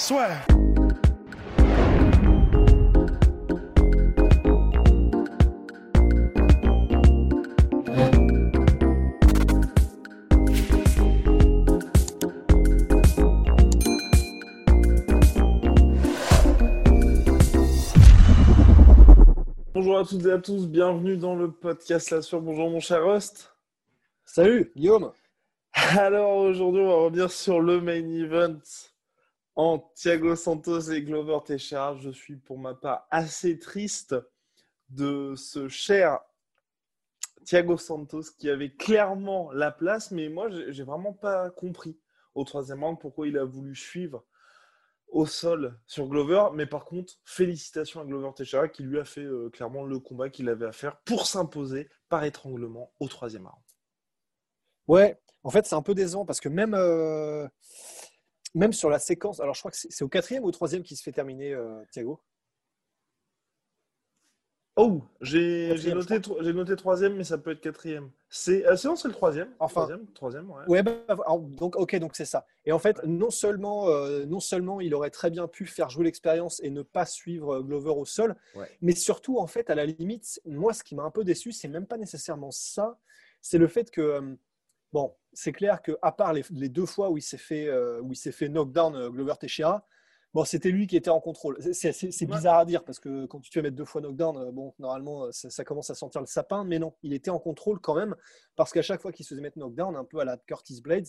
Soit. Bonjour à toutes et à tous, bienvenue dans le podcast La Sur. Bonjour mon cher Rust. Salut Guillaume. Alors aujourd'hui, on va revenir sur le main event en Thiago Santos et Glover Teixeira. Je suis pour ma part assez triste de ce cher Thiago Santos qui avait clairement la place, mais moi, j'ai vraiment pas compris au troisième round pourquoi il a voulu suivre au sol sur Glover. Mais par contre, félicitations à Glover Teixeira qui lui a fait euh, clairement le combat qu'il avait à faire pour s'imposer par étranglement au troisième round. Ouais, en fait, c'est un peu décevant parce que même, euh, même sur la séquence, alors je crois que c'est au quatrième ou au troisième qui se fait terminer, euh, Thiago? Oh, j'ai noté, noté troisième, mais ça peut être quatrième. C'est ah, c'est le troisième. Enfin, troisième, troisième ouais. ouais bah, donc ok, donc c'est ça. Et en fait, non seulement, euh, non seulement il aurait très bien pu faire jouer l'expérience et ne pas suivre euh, Glover au sol, mais surtout en fait, à la limite, moi, ce qui m'a un peu déçu, c'est même pas nécessairement ça. C'est le fait que euh, bon, c'est clair que à part les, deux fois où il s'est fait, où il s'est fait knockdown Glover Teixeira, Bon, c'était lui qui était en contrôle. C'est bizarre à dire parce que quand tu te fais mettre deux fois knockdown, euh, bon, normalement, euh, ça, commence à sentir le sapin, mais non, il était en contrôle quand même parce qu'à chaque fois qu'il se faisait mettre knockdown, un peu à la Curtis Blades,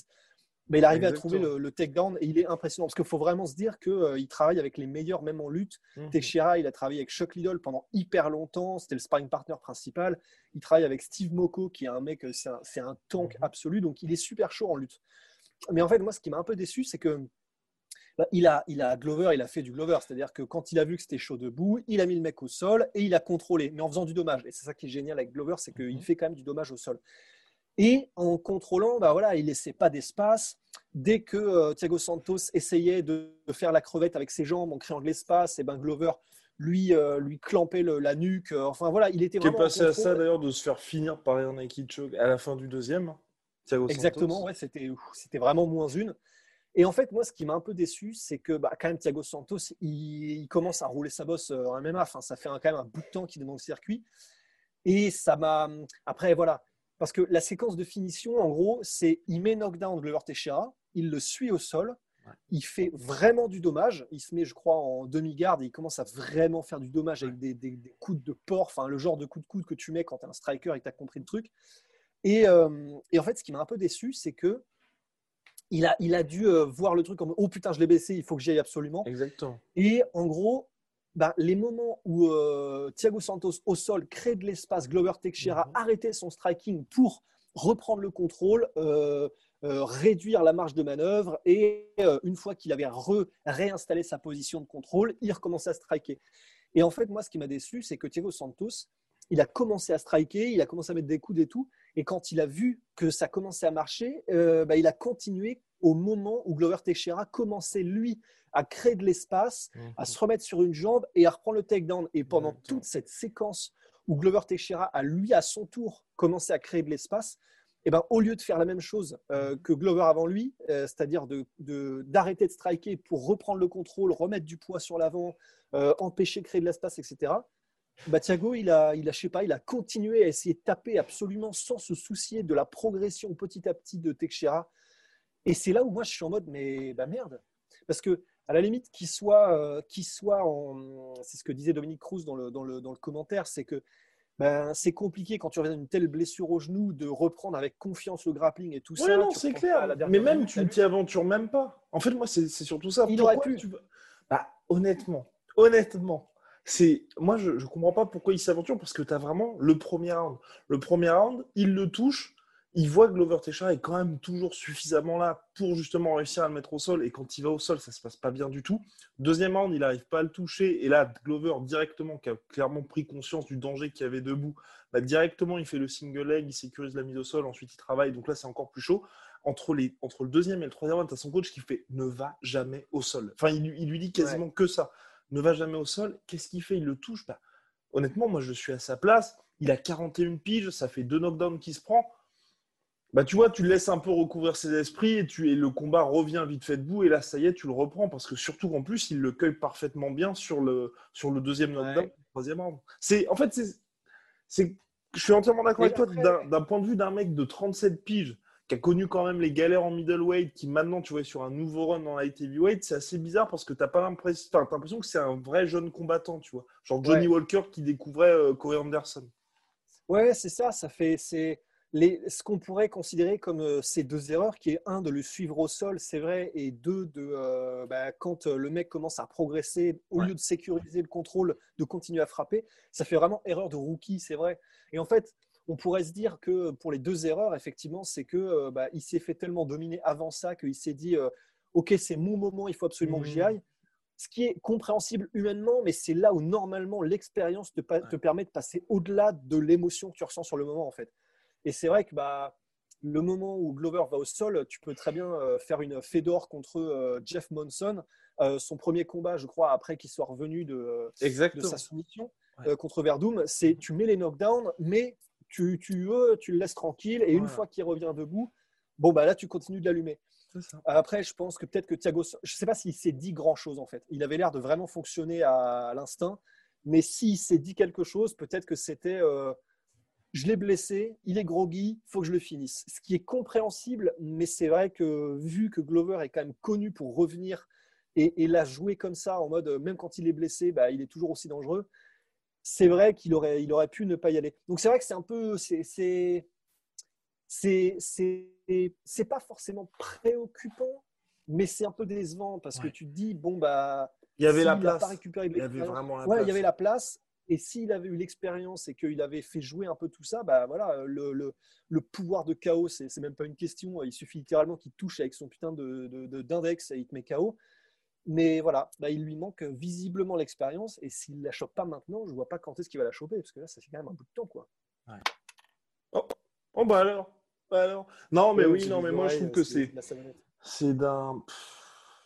mais il arrivait à trouver le, takedown et il est impressionnant parce qu'il faut vraiment se dire qu'il euh, travaille avec les meilleurs, même en lutte. Teixeira, il a travaillé avec Chuck Liddell pendant hyper longtemps, c'était le sparring partner principal. Il travaille avec Steve Moko, qui est un mec, c'est un, tank mmh. absolu, donc il est super chaud en lutte. Mais en fait, moi, ce qui m'a un peu déçu, c'est que bah, il, a, il a Glover, il a fait du Glover, c'est-à-dire que quand il a vu que c'était chaud debout, il a mis le mec au sol et il a contrôlé, mais en faisant du dommage. Et c'est ça qui est génial avec Glover, c'est qu'il mhm. fait quand même du dommage au sol. Et en contrôlant, bah voilà, il laissait pas d'espace. Dès que euh, Thiago Santos essayait de, faire la crevette avec ses jambes en créant de l'espace, et ben Glover lui, euh, lui clampait la nuque. Enfin voilà, il était vraiment. Qui est passé à ça d'ailleurs de se faire finir par un Nike choke à la fin du deuxième. Thiago Exactement, ouais, c'était, c'était vraiment moins une. Et en fait, moi, ce qui m'a un peu déçu, c'est que bah, quand même Thiago Santos, il, commence à rouler sa bosse euh, en MMA. Enfin, ça fait quand même un bout de temps qu'il est dans le circuit. Et ça m'a. Après, voilà. Parce que la séquence de finition, en gros, c'est il met knockdown Glover Teixeira, il le suit au sol, il fait vraiment du dommage. Il se met, je crois, en demi-garde et il commence à vraiment faire du dommage avec des, coups de porc, enfin, le genre de coup de coude que tu mets quand tu es un striker et que tu as compris le truc. Et, euh, et en fait, ce qui m'a un peu déçu, c'est que il a, il a dû euh, voir le truc comme oh putain, je l'ai baissé, il faut que j'y aille absolument. Exactement. Et en gros, bah, les moments où euh, Thiago Santos au sol crée de l'espace, Glover Teixeira mm arrêtait son striking pour reprendre le contrôle, euh, réduire la marge de manœuvre et une fois qu'il avait réinstallé sa position de contrôle, il recommençait à striker. Et en fait, moi, ce qui m'a déçu, c'est que Thiago Santos, il a commencé à striker, il a commencé à mettre des coups et tout, et quand il a vu que ça commençait à marcher, euh, bah, il a continué au moment où Glover Teixeira commençait, lui, à créer de l'espace, à se remettre sur une jambe et à reprendre le takedown. Et pendant toute cette séquence où Glover Teixeira a, lui, à son tour, commencé à créer de l'espace, et eh ben, au lieu de faire la même chose euh, que Glover avant lui, euh, c'est-à-dire d'arrêter de, d'arrêter de, striker pour reprendre le contrôle, remettre du poids sur l'avant, empêcher de créer de l'espace, etc., bah, Thiago, il a, il a, je sais pas, il a continué à essayer de taper absolument sans se soucier de la progression petit à petit de Teixeira. Et c'est là où moi je suis en mode, mais bah merde. Parce que, à la limite, qu'il soit, euh, soit en. C'est ce que disait Dominique Cruz dans le, dans le, dans le commentaire, c'est que ben, c'est compliqué quand tu reviens d'une telle blessure au genou de reprendre avec confiance le grappling et tout ça. non, c'est clair. Mais même, tu ne t'y aventures même pas. En fait, moi, c'est surtout ça. Il aurait pu. Bah, honnêtement, honnêtement, c'est moi je, ne comprends pas pourquoi il s'aventure parce que tu as vraiment le premier round. Le premier round, il le touche, il voit que Glover Teixeira est quand même toujours suffisamment là pour justement réussir à le mettre au sol. Et quand il va au sol, ça se passe pas bien du tout. Deuxième round, il n'arrive pas à le toucher. Et là, Glover, directement, qui a clairement pris conscience du danger qu'il y avait debout, bah, directement, il fait le single leg, il sécurise la mise au sol, ensuite il travaille. Donc là, c'est encore plus chaud. Entre, les, entre le deuxième et le troisième round, tu as son coach qui fait ne va jamais au sol. Enfin, il, lui dit quasiment que ça. Ne va jamais au sol. Qu'est-ce qu'il fait? Il le touche. Bah, honnêtement, moi, je suis à sa place. Il a 41 piges, ça fait deux knockdowns qu'il se prend bah, tu vois, tu laisses un peu recouvrir ses esprits et, tu, et le combat revient vite fait debout. Et là, ça y est, tu le reprends parce que surtout qu'en plus, il le cueille parfaitement bien sur le, sur le deuxième knockdown, troisième round. C'est, en fait, c'est, je suis entièrement d'accord avec toi. D'un, point de vue d'un mec de 37 piges qui a connu quand même les galères en middleweight, qui maintenant, tu vois, sur un nouveau run dans light heavyweight, c'est assez bizarre parce que tu n'as pas l'impression, l'impression que c'est un vrai jeune combattant, tu vois. Genre Johnny Walker qui découvrait euh, Corey Anderson. Ouais, c'est ça. Ça fait, c'est ce qu'on pourrait considérer comme euh, ces deux erreurs, qui est un de le suivre au sol, c'est vrai, et deux de euh, bah, quand euh, le mec commence à progresser, au lieu de sécuriser le contrôle, de continuer à frapper, ça fait vraiment erreur de rookie, c'est vrai. Et en fait, on pourrait se dire que pour les deux erreurs, effectivement, c'est que bah, il s'est fait tellement dominer avant ça qu'il s'est dit, ok, c'est mon moment, il faut absolument que j'y mmh. aille ce qui est compréhensible humainement, mais c'est là où normalement l'expérience te, te, permet de passer au-delà de l'émotion que tu ressens sur le moment en fait. Et c'est vrai que bah, le moment où Glover va au sol, tu peux très bien euh, faire une Fedor contre euh, Jeff Monson. Euh, son premier combat, je crois, après qu'il soit revenu de, de sa soumission contre Verdum, c'est tu mets les knockdowns, mais tu, tu, tu le laisses tranquille. Et une fois qu'il revient debout, bon, bah là, tu continues de l'allumer. Après, je pense que peut-être que Thiago, je ne sais pas s'il s'est dit grand-chose en fait. Il avait l'air de vraiment fonctionner à, l'instinct, mais s'il s'est dit quelque chose, peut-être que c'était je l'ai blessé, il est groggy, il faut que je le finisse. Ce qui est compréhensible, mais c'est vrai que vu que Glover est quand même connu pour revenir et, l'a joué comme ça, en mode même quand il est blessé, bah, il est toujours aussi dangereux, c'est vrai qu'il aurait, il aurait pu ne pas y aller. Donc c'est vrai que c'est un peu. C'est, c'est, c'est, pas forcément préoccupant, mais c'est un peu décevant parce que tu te dis, bon, bah. Il y avait la place. il y avait vraiment la place. Il y avait la place. Et s'il avait eu l'expérience et qu'il avait fait jouer un peu tout ça, bah voilà, le, le, le pouvoir de chaos, c'est même pas une question. Il suffit littéralement qu'il touche avec son putain d'index de, de, et il te met KO. Mais voilà, bah, il lui manque visiblement l'expérience. Et s'il la chope pas maintenant, je vois pas quand est-ce qu'il va la choper, parce que là, ça fait quand même un bout de temps, quoi. Oh. oh, bah alors. Bah alors. Non, mais oui, non, mais moi je trouve que c'est c'est d'un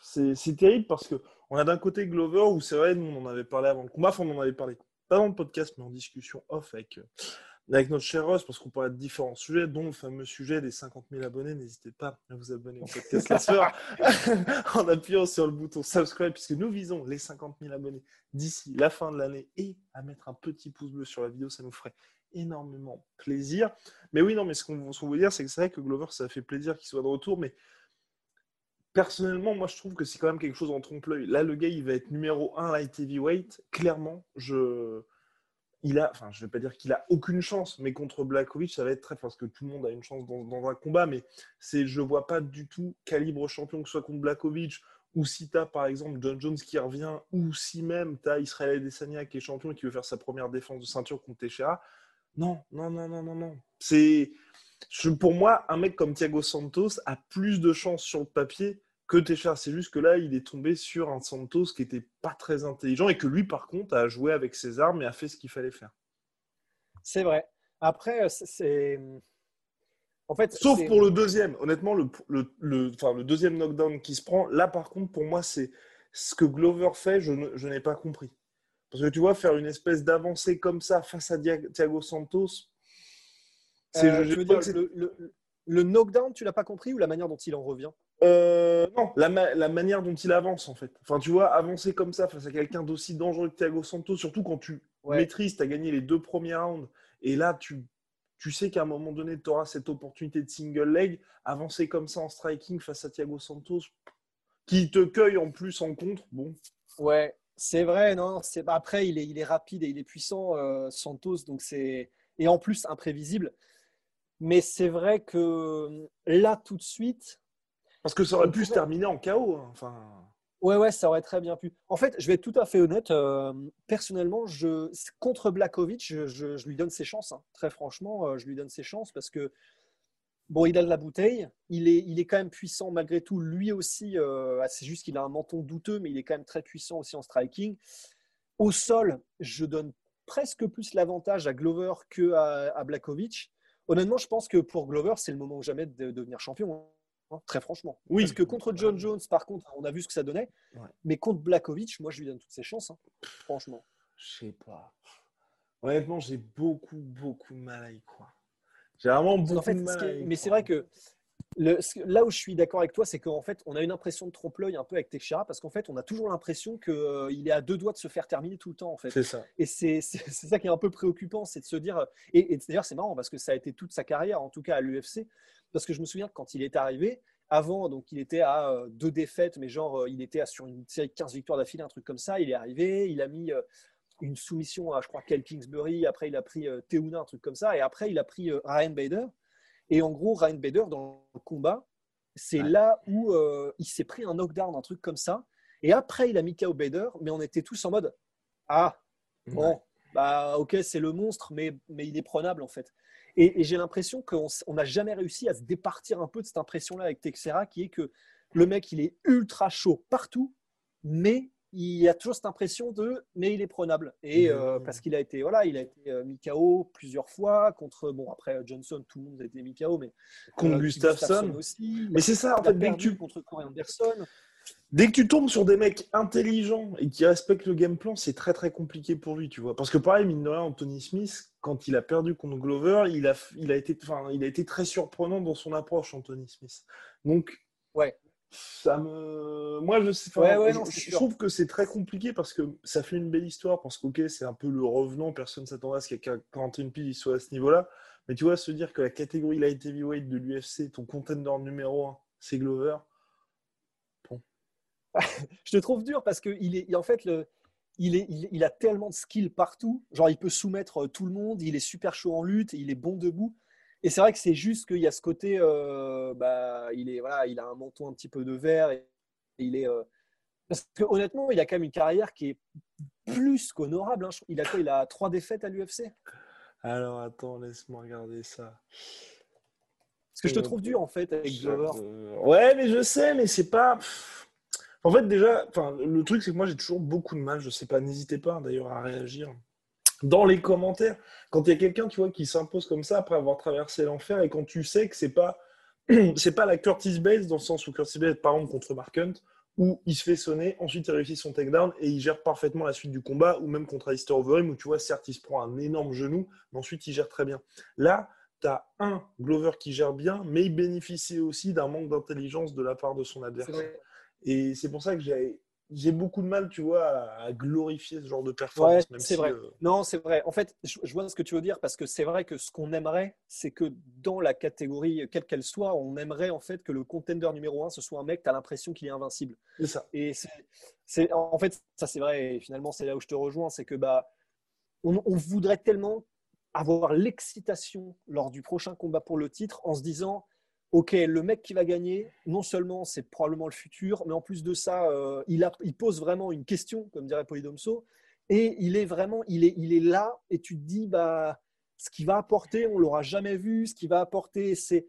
c'est terrible parce que on a d'un côté Glover où c'est vrai, nous on en avait parlé avant le combat, enfin, on en avait parlé pas dans le podcast, mais en discussion off avec, euh, avec notre cher Ross, parce qu'on parlait de différents sujets, dont le fameux sujet des 50 000 abonnés. N'hésitez pas à vous abonner au podcast La Sœur en appuyant sur le bouton subscribe, puisque nous visons les 50 000 abonnés d'ici la fin de l'année et à mettre un petit pouce bleu sur la vidéo, ça nous ferait énormément plaisir. Mais oui, non, mais ce qu'on qu veut dire, c'est que c'est vrai que Glover, ça fait plaisir qu'il soit de retour, mais personnellement, moi, je trouve que c'est quand même quelque chose en trompe-l'œil. Là, le gars, il va être numéro 1 light heavyweight. Clairement, je. Il a, enfin, je ne vais pas dire qu'il a aucune chance, mais contre Blakovic, ça va être très parce que tout le monde a une chance dans, un combat, mais c'est, je vois pas du tout calibre champion que ce soit contre Blakovic ou si tu as par exemple John Jones qui revient, ou si même tu as Israël Adesanya qui est champion et qui veut faire sa première défense de ceinture contre Teixeira. Non, non, non, non, non, non. C'est, pour moi, un mec comme Thiago Santos a plus de chances sur le papier que Téchard. C'est juste que là, il est tombé sur un Santos qui n'était pas très intelligent et que lui, par contre, a joué avec ses armes et a fait ce qu'il fallait faire. C'est vrai. Après, euh, c'est. En fait, Sauf pour le deuxième. Honnêtement, le, le, le, deuxième knockdown qui se prend, là, par contre, pour moi, c'est ce que Glover fait, je, n'ai pas compris. Parce que tu vois, faire une espèce d'avancée comme ça face à Thiago Santos, c'est. Euh, le, le, knockdown, tu l'as pas compris ou la manière dont il en revient? Euh, non, la, manière dont il avance en fait. Enfin, tu vois, avancer comme ça face à quelqu'un d'aussi dangereux que Thiago Santos, surtout quand tu maîtrises, tu as gagné les deux premiers rounds, et là, tu, tu sais qu'à un moment donné, tu auras cette opportunité de single leg, avancer comme ça en striking face à Thiago Santos, qui te cueille en plus en contre, bon. Ouais, c'est vrai, non, c'est après, il est, il est rapide et il est puissant, euh, Santos, donc c'est. Et en plus, imprévisible. Mais c'est vrai que là, tout de suite, parce que ça aurait pu se terminer en chaos. Hein, enfin... Ouais, ouais, ça aurait très bien pu. En fait, je vais être tout à fait honnête. Euh, personnellement, je, contre Blakovic, je, lui donne ses chances. Hein. Très franchement, euh, je lui donne ses chances parce que bon, il a de la bouteille. Il est, il est quand même puissant malgré tout. Lui aussi, euh, ah, c'est juste qu'il a un menton douteux, mais il est quand même très puissant aussi en striking. Au sol, je donne presque plus l'avantage à Glover que à, Blakovic. Honnêtement, je pense que pour Glover, c'est le moment ou jamais de devenir champion. Hein, très franchement. Oui. Parce que contre John Jones, par contre, on a vu ce que ça donnait. Mais contre Blakovic, moi, je lui donne toutes ses chances. Hein. franchement. Je sais pas. Honnêtement, j'ai beaucoup, beaucoup de mal à y croire. J'ai vraiment beaucoup de mal. mais c'est vrai que là où je suis d'accord avec toi, c'est qu'en fait, on a une impression de trompe-l'œil un peu avec Teixeira parce qu'en fait, on a toujours l'impression qu'il euh, est à deux doigts de se faire terminer tout le temps. En fait. C'est ça. Et c'est ça qui est un peu préoccupant, c'est de se dire. Et, et d'ailleurs, c'est marrant parce que ça a été toute sa carrière, en tout cas à l'UFC. Parce que je me souviens que quand il est arrivé, avant, donc il était à euh, deux défaites, mais genre, euh, il était à, sur une série de 15 victoires d'affilée, un truc comme ça. Il est arrivé, il a mis une soumission à, je crois, Kel Kingsbury. Après, il a pris Teuna, un truc comme ça. Et après, il a pris Ryan Bader. Et en gros, Ryan Bader, dans le combat, c'est là où euh, il s'est pris un knockdown, un truc comme ça. Et après, il a mis KO Bader, mais on était tous en mode Ah, bon, bah ok, c'est le monstre, mais, mais il est prenable en fait. Et, j'ai l'impression qu'on n'a jamais réussi à se départir un peu de cette impression-là avec Texera, qui est que le mec, il est ultra chaud partout, mais il y a toujours cette impression de mais il est prenable. Et euh, parce qu'il a été voilà il a été euh, mis KO plusieurs fois contre bon après Johnson tout le monde a été mis KO mais contre euh, Gustafsson aussi mais c'est ça en fait dès que tu contre Corey Anderson Dès que tu tombes sur des mecs intelligents et qui respectent le game plan, c'est très très compliqué pour lui, tu vois. Parce que pareil, mine de rien, Anthony Smith, quand il a perdu contre Glover, il a, il a, été, enfin, il a été très surprenant dans son approche, Anthony Smith. Donc, ouais ça me moi je, sais, je, trouve que c'est très compliqué parce que ça fait une belle histoire parce que c'est un peu le revenant personne ne s'attendait à ce qu'à 41 piles il soit à ce niveau là mais tu vois se dire que la catégorie light heavyweight de l'UFC ton contender numéro 1 c'est Glover je te trouve dur parce que il est en fait le il, est, il, a tellement de skill partout. Genre, il peut soumettre tout le monde. Il est super chaud en lutte. Il est bon debout. Et c'est vrai que c'est juste qu'il y a ce côté, euh, bah, il, est, voilà, il a un menton un petit peu de verre. Et, il est, euh, parce que honnêtement, il a quand même une carrière qui est plus qu'honorable. Hein. Il, a il a trois défaites à l'UFC. Alors attends, laisse-moi regarder ça. Parce que je te trouve dur en fait avec Glover. Ouais, mais je sais, mais c'est pas. En fait, déjà, le truc, c'est que moi j'ai toujours beaucoup de mal. Je sais pas, n'hésitez pas d'ailleurs à réagir dans les commentaires, quand il y a quelqu'un, tu vois, qui s'impose comme ça après avoir traversé l'enfer et quand tu sais que c'est pas c'est pas la Curtis Bates dans le sens où Curtis Bates, par exemple, contre Mark Hunt, où il se fait sonner, ensuite il réussit son takedown et il gère parfaitement la suite du combat, ou même contre Alistair Overeem, où tu vois, certes, il se prend un énorme genou, mais ensuite il gère très bien. Là, tu as un Glover qui gère bien, mais il bénéficie aussi d'un manque d'intelligence de la part de son adversaire. Et c'est pour ça que j'ai j'ai beaucoup de mal, tu vois, à, glorifier ce genre de performance. c'est vrai. Euh, non, c'est vrai. En fait, je, vois ce que tu veux dire parce que c'est vrai que ce qu'on aimerait, c'est que dans la catégorie, quelle qu'elle soit, on aimerait en fait que le contender numéro un, ce soit un mec, tu as l'impression qu'il est invincible. C'est ça. Et c'est, en fait, ça c'est vrai. Et finalement, c'est là où je te rejoins, c'est que bah, on, on voudrait tellement avoir l'excitation lors du prochain combat pour le titre en se disant ok, le mec qui va gagner, non seulement c'est probablement le futur, mais en plus de ça, euh, il, pose vraiment une question, comme dirait Polydomso, et il est vraiment, il est, il est là, et tu te dis, bah, ce qu'il va apporter, on l'aura jamais vu, ce qu'il va apporter, c'est.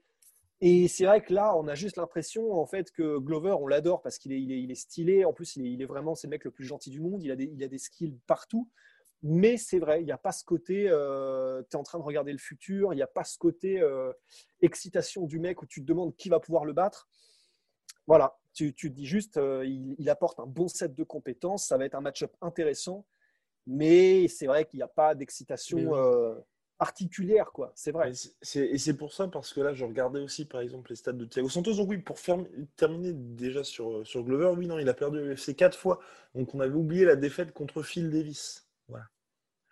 Et c'est vrai que là, on a juste l'impression en fait que Glover, on l'adore parce qu'il est, il est, stylé. En plus, il est, vraiment, c'est le mec le plus gentil du monde. Il a il a des skills partout. Mais c'est vrai, il n'y a pas ce côté, euh, tu es en train de regarder le futur, il n'y a pas ce côté euh, excitation du mec où tu te demandes qui va pouvoir le battre. Voilà, tu, tu dis juste, euh, il, apporte un bon set de compétences, ça va être un match-up intéressant, mais c'est vrai qu'il n'y a pas d'excitation particulière, quoi. C'est vrai. Et c'est pour ça, parce que là, je regardais aussi, par exemple, les stats de Thiago Santos. Donc oui, pour terminer déjà sur, sur Glover, oui, non, il a perdu le UFC quatre fois. Donc on avait oublié la défaite contre Phil Davis. Voilà.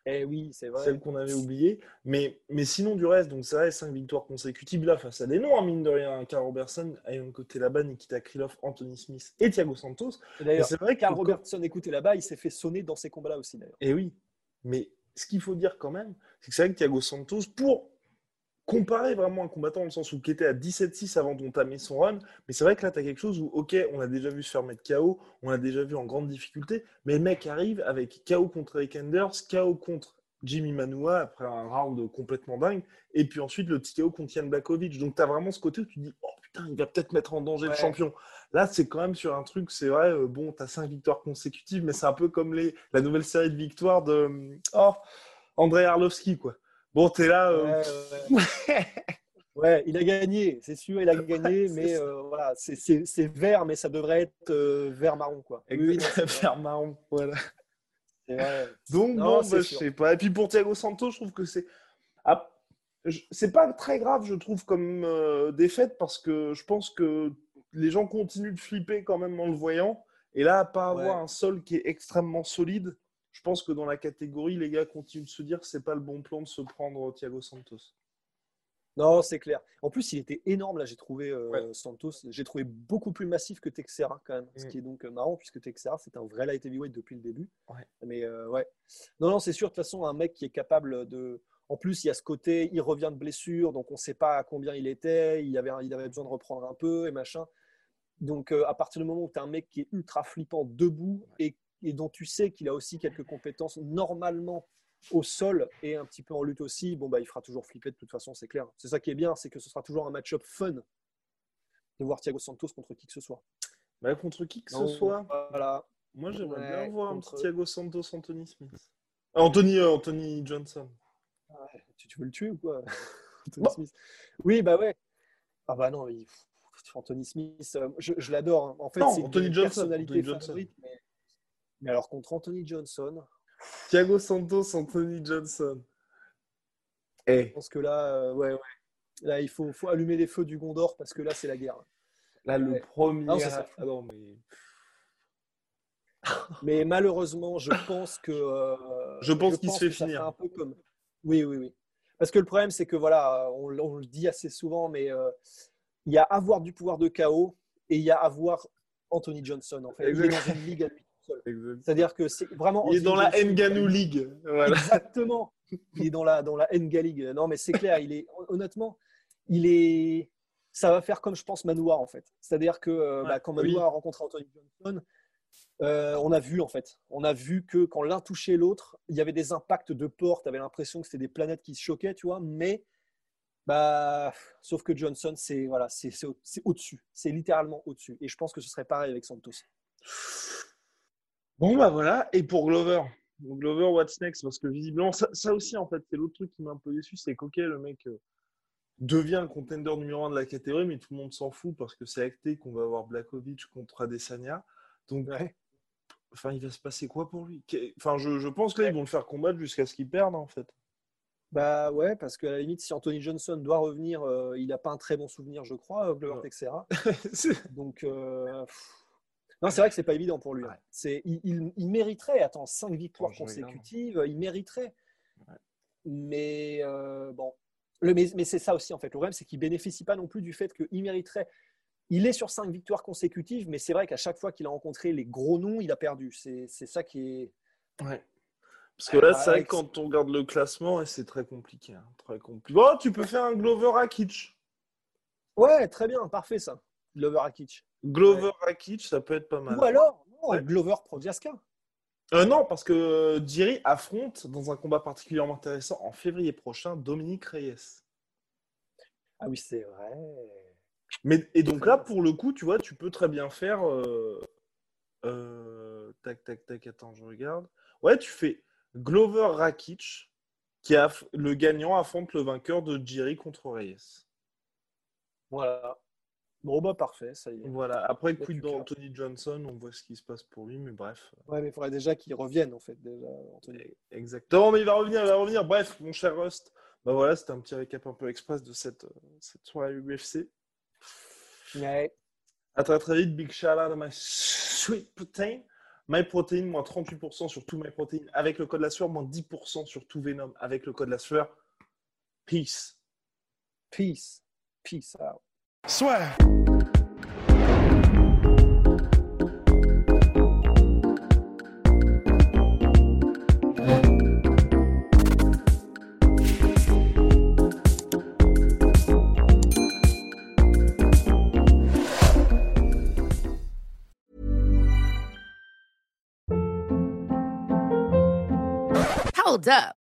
Eh oui, c'est vrai. Celle qu'on avait oubliée. Mais, mais sinon, du reste, donc ça reste 5 victoires consécutives là face à des noms, hein, mine de rien. Carl Robertson, un côté là-bas, Nikita Krylov, Anthony Smith et Thiago Santos. D'ailleurs, c'est vrai Carl Robertson écoutait là-bas, il s'est fait sonner dans ces combats-là aussi, d'ailleurs. Et eh oui. Mais ce qu'il faut dire quand même, c'est que c'est vrai que Thiago Santos, pour comparer vraiment un combattant dans le sens où qui était à 17-6 avant d'entamer son run, mais c'est vrai que là, tu as quelque chose où, ok, on a déjà vu se faire mettre KO, on l'a déjà vu en grande difficulté, mais le mec arrive avec KO contre Eric Enders, KO contre Jimmy Manua après un round complètement dingue. Et puis ensuite, le TKO contre Yann Blakovic. Donc, tu as vraiment ce côté où tu dis, oh putain, il va peut-être mettre en danger le champion. Là, c'est quand même sur un truc, c'est vrai, euh, bon, tu as cinq victoires consécutives, mais c'est un peu comme les, la nouvelle série de victoires de oh, André Arlovski, quoi. Bon, tu es là. Euh, ouais, il a gagné, c'est sûr, il a gagné, mais euh, voilà, c'est vert, mais ça devrait être vert marron, quoi. vert marron, voilà. Donc, bon, bah, je sais pas. Et puis pour Thiago Santos, je trouve que c'est. Ah, c'est pas très grave, je trouve, comme euh, défaite, parce que je pense que les gens continuent de flipper quand même en le voyant. Et là, à pas avoir un sol qui est extrêmement solide, je pense que dans la catégorie, les gars continuent de se dire que c'est pas le bon plan de se prendre Thiago Santos. Non, c'est clair. En plus, il était énorme, là, j'ai trouvé euh, Santos. J'ai trouvé beaucoup plus massif que Texera, quand même. Ce mm. qui est donc euh, marrant, puisque Texera, c'est un vrai light heavyweight depuis le début. Mais euh, ouais. Non, non, c'est sûr, de toute façon, un mec qui est capable de. En plus, il y a ce côté, il revient de blessure, donc on ne sait pas à combien il était. Il avait, il avait besoin de reprendre un peu et machin. Donc, à partir du moment où tu as un mec qui est ultra flippant debout et, et dont tu sais qu'il a aussi quelques compétences normalement au sol et un petit peu en lutte aussi, bon, bah, il fera toujours flipper de toute façon, c'est clair. C'est ça qui est bien, c'est que ce sera toujours un match-up fun de voir Thiago Santos contre qui que ce soit. Bah, contre qui que ce soit. Voilà. Moi, j'aimerais bien voir un petit Thiago Santos, Anthony Smith. Ah, Anthony, euh, Anthony Johnson. tu, veux le tuer ou quoi? Anthony Smith. Oui, bah ouais. Ah bah non, Anthony Smith, euh, je, l'adore. Hein. En fait, c'est une Johnson. personnalité favorite. Mais... mais alors contre Anthony Johnson, Thiago Santos, Anthony Johnson. Eh. Je pense que là, euh, ouais, ouais. Là, il faut, faut, allumer les feux du Gondor parce que là, c'est la guerre. Là, le premier. Non, ah non, mais... mais malheureusement, je pense que. Euh, je pense qu'il se fait finir. Un peu comme... Oui, oui, oui. Parce que le problème, c'est que voilà, on, le dit assez souvent, mais euh, il y a avoir du pouvoir de chaos et il y a avoir Anthony Johnson. En fait, il est dans une ligue à lui. C'est-à-dire que c'est vraiment. Il est dans la Nganou League. Exactement. Il est dans la, dans la Nga League. Non, mais c'est clair, il est, honnêtement, il est. Ça va faire comme je pense Manoir, en fait. C'est-à-dire que euh, bah, quand Manoir a rencontré Anthony Johnson, euh, on a vu, en fait, on a vu que quand l'un touchait l'autre, il y avait des impacts de porte. Tu avais l'impression que c'était des planètes qui se choquaient, tu vois, mais. Bah, sauf que Johnson, c'est voilà, c'est au-dessus. C'est littéralement au-dessus. Et je pense que ce serait pareil avec Santos. Bon, bah voilà. Et pour Glover Glover, what's next? Parce que visiblement, ça, aussi, en fait, c'est l'autre truc qui m'a un peu déçu. C'est qu'ok, le mec euh, devient le contender numéro un de la catégorie, mais tout le monde s'en fout parce que c'est acté qu'on va avoir Blakovic contre Adesanya. Donc, enfin, il va se passer quoi pour lui? Enfin, je, pense que là, ils vont le faire combattre jusqu'à ce qu'il perde, en fait. Bah ouais, parce qu'à la limite, si Anthony Johnson doit revenir, euh, il n'a pas un très bon souvenir, je crois, Glover Texera. Donc, euh, non, c'est vrai que c'est pas évident pour lui. Hein. C'est, il, mériterait, attends, cinq victoires consécutives, il mériterait. Mais euh, bon, le, mais, c'est ça aussi en fait. Le problème, c'est qu'il bénéficie pas non plus du fait qu'il mériterait. Il est sur cinq victoires consécutives, mais c'est vrai qu'à chaque fois qu'il a rencontré les gros noms, il a perdu. C'est, ça qui est. Ouais. Parce que là, c'est vrai que quand on regarde le classement, c'est très compliqué. Hein, très compliqué. Bon, tu peux faire un Glover Rakic. Ouais, très bien, parfait ça. Glover Rakic. Glover Rakic, ça peut être pas mal. Ou alors, Glover Proviaska. Euh, non, parce que Diri affronte dans un combat particulièrement intéressant en février prochain Dominique Reyes. Ah oui, c'est vrai. Mais, et donc là, pour le coup, tu vois, tu peux très bien faire. Euh, euh, tac, tac, tac, attends, je regarde. Ouais, tu fais Glover Rakic, qui a le gagnant affronte le vainqueur de Jiri contre Reyes. Voilà. Bon, bah parfait, ça y est. Voilà, après, quid d'Anthony Johnson, on voit ce qui se passe pour lui, mais bref. Ouais, mais il faudrait déjà qu'il revienne, en fait, déjà, Exactement, mais il va revenir, il va revenir. Bref, mon cher Rust, bah voilà, c'était un petit récap un peu express de cette, cette soirée UFC. Ouais. À très très vite, big shout out à my sweet protein. MyProtein, moins 38% sur tout MyProtein avec le code la sueur, moins 10% sur tout Venom avec le code la sueur. Peace. Peace. Peace out. Swear. Hold up.